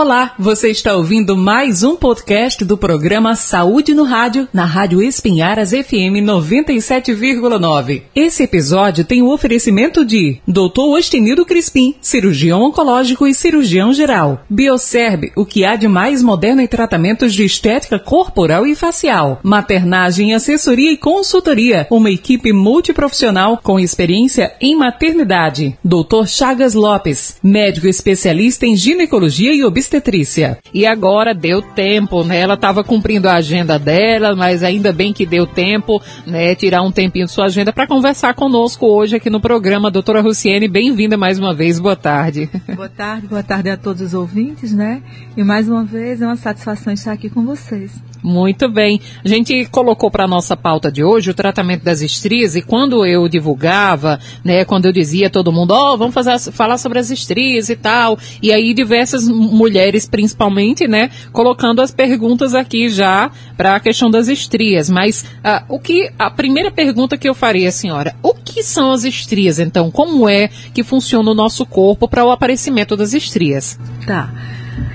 Olá, você está ouvindo mais um podcast do programa Saúde no Rádio, na Rádio Espinharas FM 97,9. Esse episódio tem o oferecimento de Dr. Ostenido Crispim, cirurgião oncológico e cirurgião geral. Bioserb, o que há de mais moderno em tratamentos de estética corporal e facial. Maternagem, assessoria e consultoria, uma equipe multiprofissional com experiência em maternidade. Dr. Chagas Lopes, médico especialista em ginecologia e obstetrícia obstetrícia. E agora deu tempo, né? Ela estava cumprindo a agenda dela, mas ainda bem que deu tempo, né? Tirar um tempinho de sua agenda para conversar conosco hoje aqui no programa. Doutora Luciene, bem-vinda mais uma vez. Boa tarde. Boa tarde, boa tarde a todos os ouvintes, né? E mais uma vez é uma satisfação estar aqui com vocês. Muito bem. A gente colocou para nossa pauta de hoje o tratamento das estrias e quando eu divulgava, né, quando eu dizia a todo mundo, ó, oh, vamos fazer, falar sobre as estrias e tal, e aí diversas mulheres, principalmente, né, colocando as perguntas aqui já para a questão das estrias. Mas uh, o que a primeira pergunta que eu faria, senhora, o que são as estrias? Então, como é que funciona o nosso corpo para o aparecimento das estrias? Tá.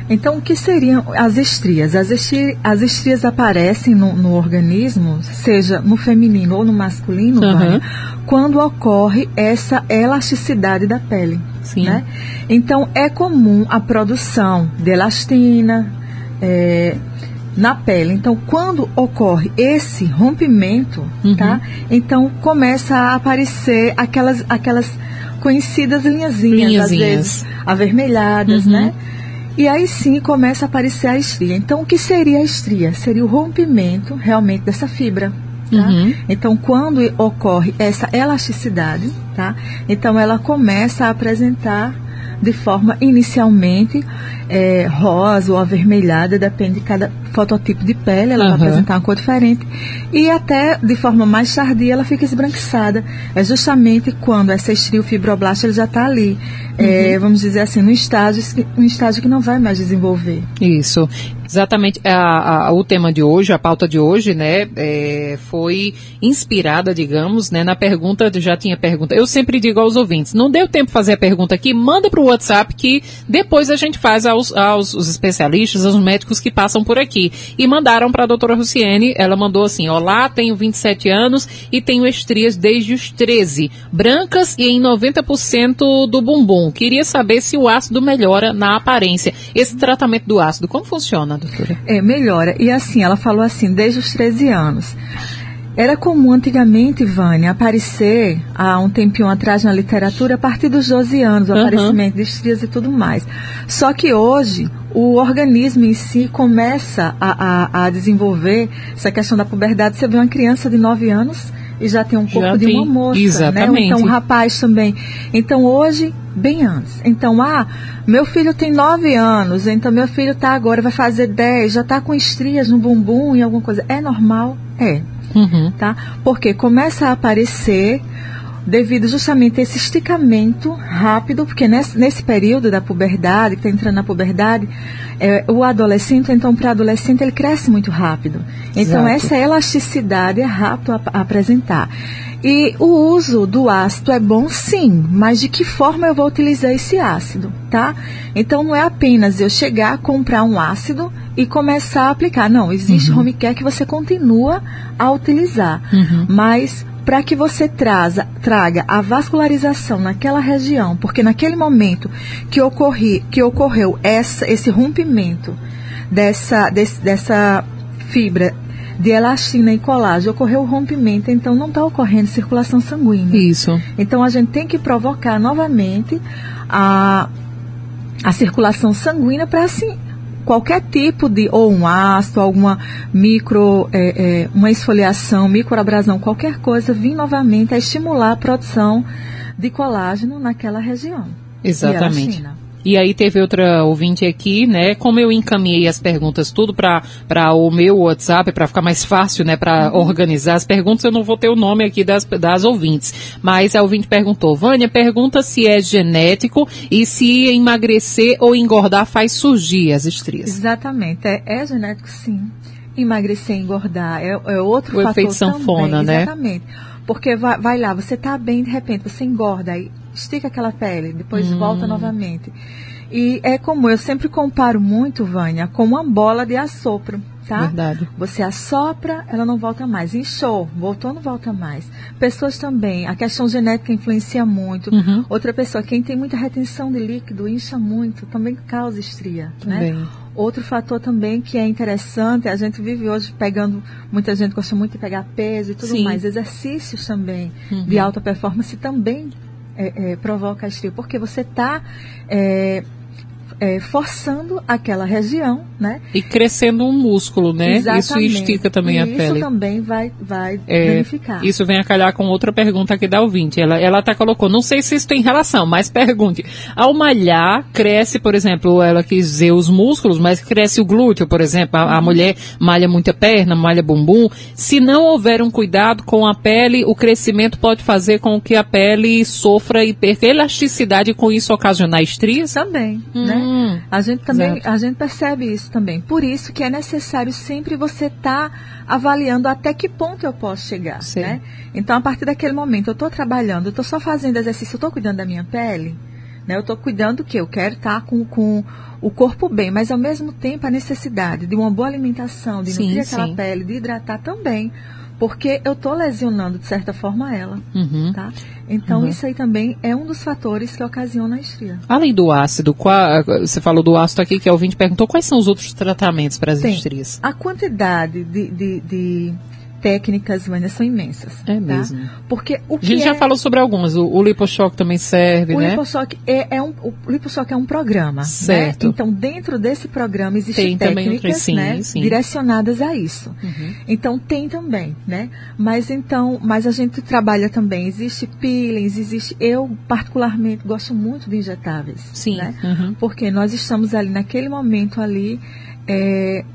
Então, o que seriam as estrias? As, estri as estrias aparecem no, no, organismo, seja no feminino ou no masculino, uhum. quando ocorre essa elasticidade da pele. Sim. Né? Então, é comum a produção de elastina é, na pele. Então, quando ocorre esse rompimento, uhum. tá? Então, começa a aparecer aquelas, aquelas conhecidas linhazinhas, linhazinhas. às vezes avermelhadas, uhum. né? E aí sim começa a aparecer a estria. Então, o que seria a estria? Seria o rompimento realmente dessa fibra. Tá? Uhum. Então, quando ocorre essa elasticidade, tá? Então ela começa a apresentar de forma inicialmente é, rosa ou avermelhada, depende de cada fototipo de pele, ela uhum. vai apresentar uma cor diferente. E até de forma mais tardia ela fica esbranquiçada. É justamente quando essa estrio fibroblasta já está ali, é, uhum. é, vamos dizer assim, no estágio, um estágio que não vai mais desenvolver. Isso. Exatamente. A, a, o tema de hoje, a pauta de hoje, né, é, foi inspirada, digamos, né, na pergunta, já tinha pergunta. Eu sempre digo aos ouvintes, não deu tempo fazer a pergunta aqui, manda para o WhatsApp que depois a gente faz aos, aos especialistas, aos médicos que passam por aqui. E mandaram para a doutora Luciene, ela mandou assim, olá, tenho 27 anos e tenho estrias desde os 13, brancas e em 90% do bumbum. Queria saber se o ácido melhora na aparência. Esse tratamento do ácido, como funciona? doutora? É, melhora. E assim, ela falou assim, desde os 13 anos. Era comum antigamente, Vânia, aparecer há um tempinho atrás na literatura a partir dos 12 anos, o uhum. aparecimento de estrias e tudo mais. Só que hoje o organismo em si começa a, a, a desenvolver essa questão da puberdade. Você vê uma criança de 9 anos e já tem um corpo já de uma moça, exatamente. né? Então um rapaz também. Então hoje, bem antes. Então, ah, meu filho tem 9 anos, então meu filho tá agora, vai fazer 10, já está com estrias no bumbum e alguma coisa. É normal? É uhum. tá? Porque começa a aparecer devido justamente a esse esticamento rápido, porque nesse, nesse período da puberdade, que está entrando na puberdade, é, o adolescente, então para adolescente, ele cresce muito rápido. Então Exato. essa elasticidade é rápido a, a apresentar. E o uso do ácido é bom sim, mas de que forma eu vou utilizar esse ácido, tá? Então não é apenas eu chegar, comprar um ácido e começar a aplicar. Não, existe uhum. home care que você continua a utilizar, uhum. mas para que você traza, traga a vascularização naquela região, porque naquele momento que, ocorri, que ocorreu essa, esse rompimento dessa, desse, dessa fibra de elastina e colágeno, ocorreu o rompimento, então não está ocorrendo circulação sanguínea. Isso. Então a gente tem que provocar novamente a, a circulação sanguínea para assim qualquer tipo de, ou um ácido, alguma micro, é, é, uma esfoliação, microabrasão, qualquer coisa, vir novamente a estimular a produção de colágeno naquela região. Exatamente. E aí teve outra ouvinte aqui, né? Como eu encaminhei as perguntas tudo para o meu WhatsApp, para ficar mais fácil, né? Para uhum. organizar as perguntas, eu não vou ter o nome aqui das, das ouvintes. Mas a ouvinte perguntou, Vânia, pergunta se é genético e se emagrecer ou engordar faz surgir as estrias. Exatamente, é, é genético sim. Emagrecer engordar é, é outro o fator efeito sanfona, também, né? Exatamente. Porque vai, vai lá, você está bem, de repente você engorda, aí estica aquela pele, depois uhum. volta novamente. E é como eu sempre comparo muito, Vânia, com uma bola de assopro. Tá? Verdade. Você assopra, ela não volta mais. Inchou, voltou, não volta mais. Pessoas também, a questão genética influencia muito. Uhum. Outra pessoa, quem tem muita retenção de líquido, incha muito, também causa estria. Né? Também. Outro fator também que é interessante, a gente vive hoje pegando, muita gente gosta muito de pegar peso e tudo Sim. mais. Exercícios também Uhum. de alta performance também é, é, provoca a estria, porque você está forçando aquela região, né? E crescendo um músculo, né? Isso Exatamente. estica também e a pele. Isso também vai, vai É, danificar. Isso vem a calhar com outra pergunta aqui da ouvinte. Ela, ela até colocou, não sei se isso tem relação, mas pergunte. Ao malhar, cresce, por exemplo, ela quis dizer os músculos, mas cresce o glúteo, por exemplo. A, a Uhum. mulher malha muita perna, malha bumbum. Se não houver um cuidado com a pele, o crescimento pode fazer com que a pele sofra e perca elasticidade e com isso ocasionar estrias? Também, Hum, né? A gente também, exato. a gente percebe isso também. Por isso que é necessário sempre você estar avaliando até que ponto eu posso chegar, Sim. né? Então, a partir daquele momento, eu estou trabalhando, eu estou só fazendo exercício, eu estou cuidando da minha pele, né? Eu estou cuidando do que eu quero estar com, com o corpo bem, mas ao mesmo tempo a necessidade de uma boa alimentação, de Sim, nutrir aquela sim. pele, de hidratar também, porque eu estou lesionando de certa forma ela, Uhum. tá? Então, Uhum. isso aí também é um dos fatores que ocasiona a estria. Além do ácido, qual- você falou do ácido aqui que a ouvinte perguntou, quais são os outros tratamentos para as Tem. estrias? A quantidade de, de, de técnicas, Vânia, são imensas. É tá? mesmo. Porque o A que gente é... já falou sobre algumas. O, o liposhock também serve, O né? Liposhock é, é um, o Liposhock é um programa. né? Certo. Então, dentro desse programa existem técnicas outras, sim, né, sim. direcionadas a isso. Uhum. Então tem também, né? Mas então, mas a gente trabalha também, existe peelings, existe. Eu particularmente gosto muito de injetáveis. Sim. Né? Uhum. Porque nós estamos ali naquele momento ali é,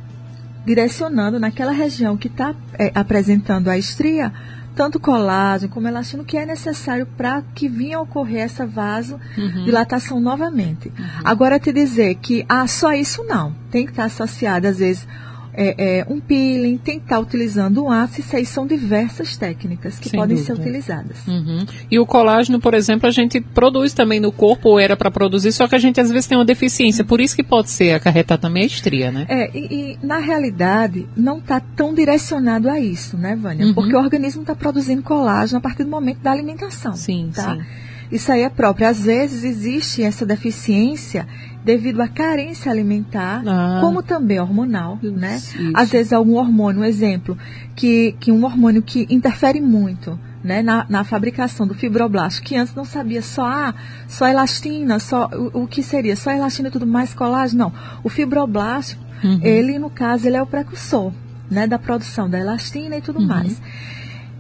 direcionando naquela região que está apresentando a estria tanto colágeno como elastina que é necessário para que venha a ocorrer essa vasodilatação novamente. Agora te dizer que ah, só isso não, tem que estar associado às vezes é, é, um peeling, tem que estar utilizando um ácido, isso aí são diversas técnicas que Sem podem ser dúvida. utilizadas. Uhum. E o colágeno, por exemplo, a gente produz também no corpo, ou era para produzir, só que a gente às vezes tem uma deficiência. Por isso que pode ser acarretar também a estria, né? É, e, e, na realidade não está tão direcionado a isso, né, Vânia? Uhum. Porque o organismo está produzindo colágeno a partir do momento da alimentação. Sim, tá? sim. Isso aí é próprio. Às vezes existe essa deficiência devido à carência alimentar, Ah. como também hormonal, né? Isso. Às vezes algum hormônio, um exemplo, que, que um hormônio que interfere muito né, na, na fabricação do fibroblasto, que antes não sabia só, ah, só elastina, só o, o que seria? Só elastina e tudo mais colágeno? Não. O fibroblasto, Uhum. ele, no caso, ele é o precursor né, da produção da elastina e tudo Uhum. mais.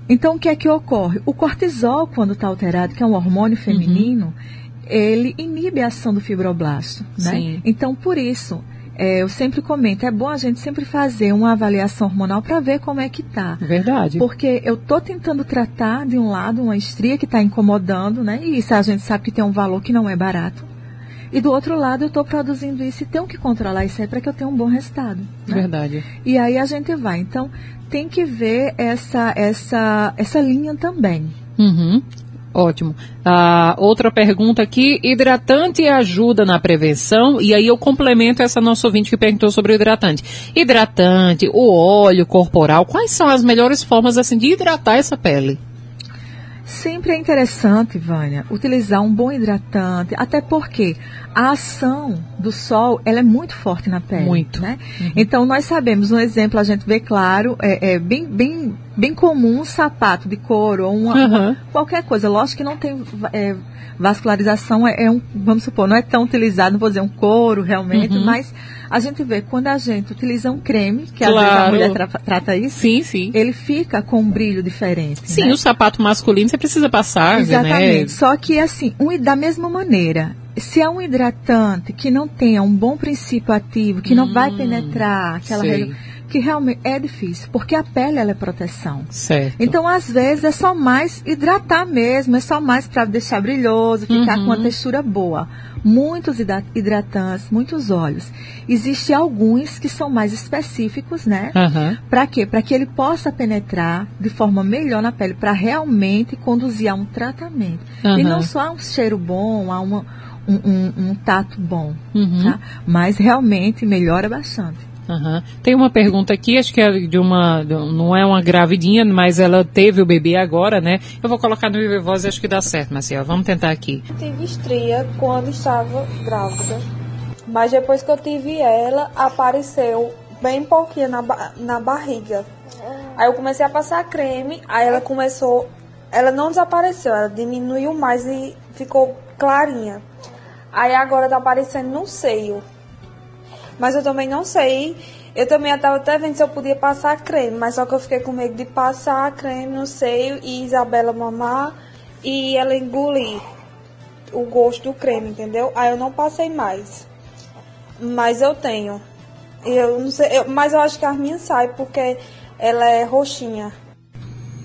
Então, o que é que ocorre? O cortisol, quando está alterado, que é um hormônio feminino, ele inibe a ação do fibroblasto. Né? Sim. Então, por isso, é, eu sempre comento, é bom a gente sempre fazer uma avaliação hormonal para ver como é que está. Verdade. Porque eu estou tentando tratar, de um lado, uma estria que está incomodando, né? E isso a gente sabe que tem um valor que não é barato. E do outro lado, eu estou produzindo isso e tenho que controlar isso aí para que eu tenha um bom resultado. né? Verdade. E aí a gente vai. Então, tem que ver essa, essa, essa linha também. Uhum. Ótimo. Ah, outra pergunta aqui: hidratante ajuda na prevenção? E aí eu complemento essa nossa ouvinte que perguntou sobre o hidratante. Hidratante, o óleo corporal, quais são as melhores formas assim de hidratar essa pele? Sempre é interessante, Vânia, utilizar um bom hidratante, até porque a ação do sol ela é muito forte na pele. Muito. Né? Então nós sabemos, um exemplo a gente vê claro, é, é bem, bem, bem comum um sapato de couro ou uma, uma- qualquer coisa. Lógico que não tem é, vascularização, é, é um, vamos supor, não é tão utilizado, não vou dizer um couro realmente, Uhum. mas a gente vê quando a gente utiliza um creme, que às Claro. vezes a mulher tra- trata isso, Sim, sim. ele fica com um brilho diferente. Sim, né? o sapato masculino você precisa passar, Exatamente. né? Só que assim, um, da mesma maneira, se é um hidratante que não tenha um bom princípio ativo, que não vai Hum, penetrar aquela região, que realmente é difícil, porque a pele ela é proteção. Certo. Então, às vezes, é só mais hidratar mesmo, é só mais para deixar brilhoso, ficar Uhum. com uma textura boa. Muitos hidra- hidratantes, muitos óleos. Existem alguns que são mais específicos, né? Aham. Para quê? Para que ele possa penetrar de forma melhor na pele, para realmente conduzir a um tratamento. E Aham. não só a um cheiro bom, a uma, um, um, um tato bom, uhum. tá? Mas realmente melhora bastante. Uhum. Tem uma pergunta aqui, acho que é de uma, não é uma gravidinha, mas ela teve o bebê agora, né? Eu vou colocar no Viver Voz, acho que dá certo, Marcelo. Vamos tentar aqui. Tive estria quando estava grávida, mas depois que eu tive ela, apareceu bem pouquinho na, na barriga. Aí eu comecei a passar creme, aí ela começou, ela não desapareceu, ela diminuiu mais e ficou clarinha. Aí agora tá aparecendo no seio. Mas eu também não sei. Eu também estava até vendo se eu podia passar creme, mas só que eu fiquei com medo de passar creme no seio e Isabela mamar e ela engolir o gosto do creme, entendeu? Aí eu não passei mais. Mas eu tenho. Eu não sei, eu, mas eu acho que a minha sai porque ela é roxinha.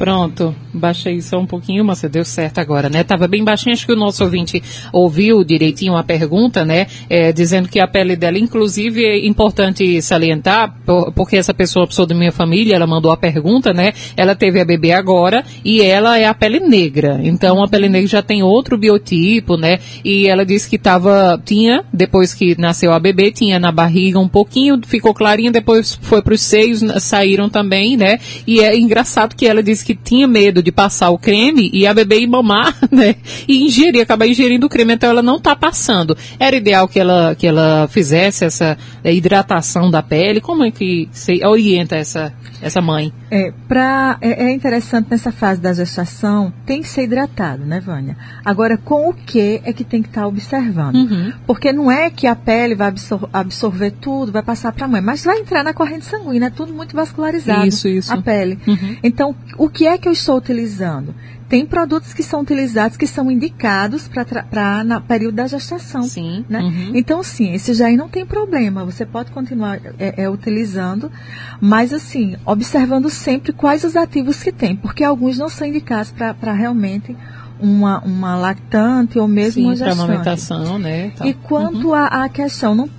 Pronto, baixei só um pouquinho, mas deu certo agora, né? Tava bem baixinho, acho que o nosso ouvinte ouviu direitinho a pergunta, né? É, dizendo que a pele dela, inclusive, é importante salientar, porque essa pessoa, pessoa da minha família, ela mandou a pergunta, né? Ela teve a bebê agora e ela é a pele negra. Então a pele negra já tem outro biotipo, né? E ela disse que tava, tinha, depois que nasceu a bebê, tinha na barriga um pouquinho, ficou clarinha, depois foi para os seios, saíram também, né? E é engraçado que ela disse que tinha medo de passar o creme e a bebê ir mamar, né? E ingerir, acabar ingerindo o creme, então ela não está passando. Era ideal que ela, que ela fizesse essa é, hidratação da pele. Como é que você orienta essa, essa mãe? É, pra, é, é interessante nessa fase da gestação, tem que ser hidratado, né, Vânia? Agora, com o que é que tem que estar tá observando? Uhum. Porque não é que a pele vai absor absorver tudo, vai passar para a mãe, mas vai entrar na corrente sanguínea, é tudo muito vascularizado. Isso, isso. A pele. Uhum. Então, o que é que eu estou utilizando? Tem produtos que são utilizados que são indicados para na período da gestação. Sim. Né? Uhum. Então, sim, esse já aí não tem problema. Você pode continuar é, é, utilizando, mas assim, observando sempre quais os ativos que tem, porque alguns não são indicados para realmente uma, uma lactante ou mesmo Sim, uma gestante. amamentação, né? Tá. E quanto uhum. à questão, não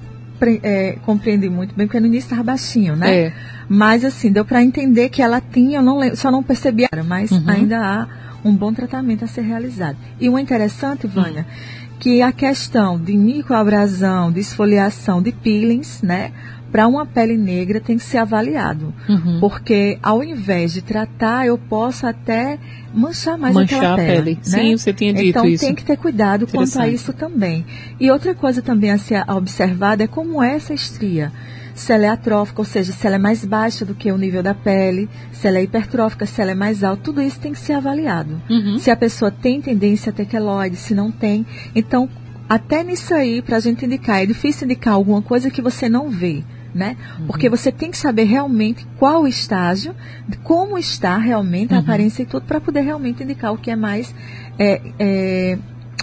é, compreendi muito bem, porque no início estava baixinho, né? É. Mas assim, deu para entender que ela tinha, eu não lembro, só não percebi, mas uhum. ainda há um bom tratamento a ser realizado. E o interessante, Vânia, uhum. que a questão de microabrasão, de esfoliação, de peelings, né? Para uma pele negra tem que ser avaliado. Uhum. Porque ao invés de tratar, eu posso até manchar mais manchar aquela pele. pele. Né? Sim, você tinha dito então, isso. Então tem que ter cuidado quanto a isso também. E outra coisa também a ser observada é como é essa estria se ela é atrófica, ou seja, se ela é mais baixa do que o nível da pele, se ela é hipertrófica, se ela é mais alta, tudo isso tem que ser avaliado. Uhum. Se a pessoa tem tendência a ter queloide, se não tem. Então, até nisso aí, para a gente indicar, é difícil indicar alguma coisa que você não vê. Né? Uhum. Porque você tem que saber realmente qual o estágio, como está realmente a uhum. aparência e tudo, para poder realmente indicar o que é mais é, é,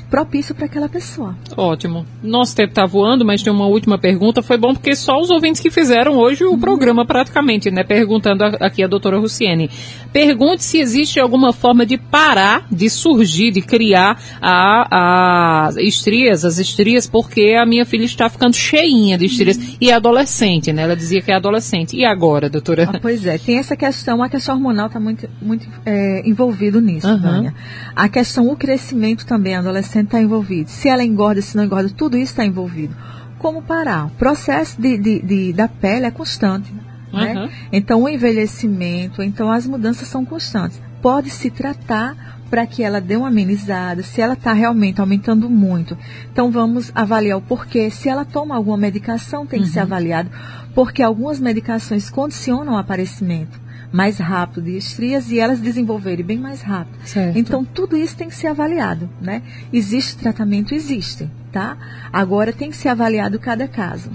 propício para aquela pessoa. Ótimo. Nosso tempo está voando, mas tem uma última pergunta. Foi bom porque só os ouvintes que fizeram hoje o programa praticamente, né? Perguntando aqui a doutora Luciene. Pergunte se existe alguma forma de parar de surgir, de criar as estrias, as estrias, porque a minha filha está ficando cheinha de estrias. E é adolescente, né? Ela dizia que é adolescente. E agora, doutora? Ah, pois é, tem essa questão, a questão hormonal está muito, muito é, envolvido nisso, uhum. A questão, o crescimento também, adolescente está envolvido. Se ela engorda, se não engorda, tudo isso está envolvido. Como parar? O processo de, de, de da pele é constante. Né? Uhum. Então, o envelhecimento, então as mudanças são constantes. Pode se tratar para que ela dê uma amenizada, se ela está realmente aumentando muito. Então, vamos avaliar o porquê. Se ela toma alguma medicação, tem que ser uhum. avaliado, porque algumas medicações condicionam o aparecimento mais rápido de estrias e elas desenvolverem bem mais rápido. Certo. Então, tudo isso tem que ser avaliado, né? Existe tratamento? Existe, tá? Agora tem que ser avaliado cada caso.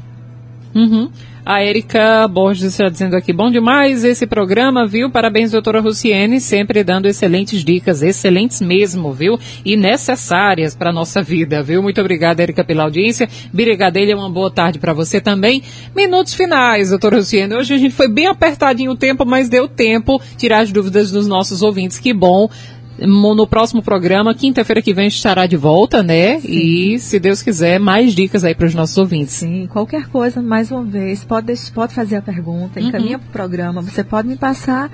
Uhum. A Erika Borges está dizendo aqui, bom demais esse programa, viu? Parabéns, doutora Luciene, sempre dando excelentes dicas, excelentes mesmo, viu? E necessárias para nossa vida, viu? Muito obrigada, Erika, pela audiência. Brigadeira, uma boa tarde para você também. Minutos finais, doutora Luciene. Hoje a gente foi bem apertadinho o tempo, mas deu tempo tirar as dúvidas dos nossos ouvintes. Que bom no próximo programa, quinta-feira que vem estará de volta, né? Sim. E, se Deus quiser, mais dicas aí para os nossos ouvintes. Sim, qualquer coisa, mais uma vez, pode, pode fazer a pergunta, uhum. encaminha para o programa, você pode me passar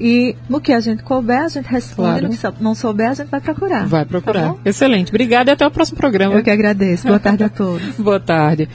e no que a gente couber, a gente responde, claro. no que não souber, a gente vai procurar. Vai procurar. Tá Excelente. Obrigada e até o próximo programa. Eu que agradeço. Boa tarde a todos. Boa tarde.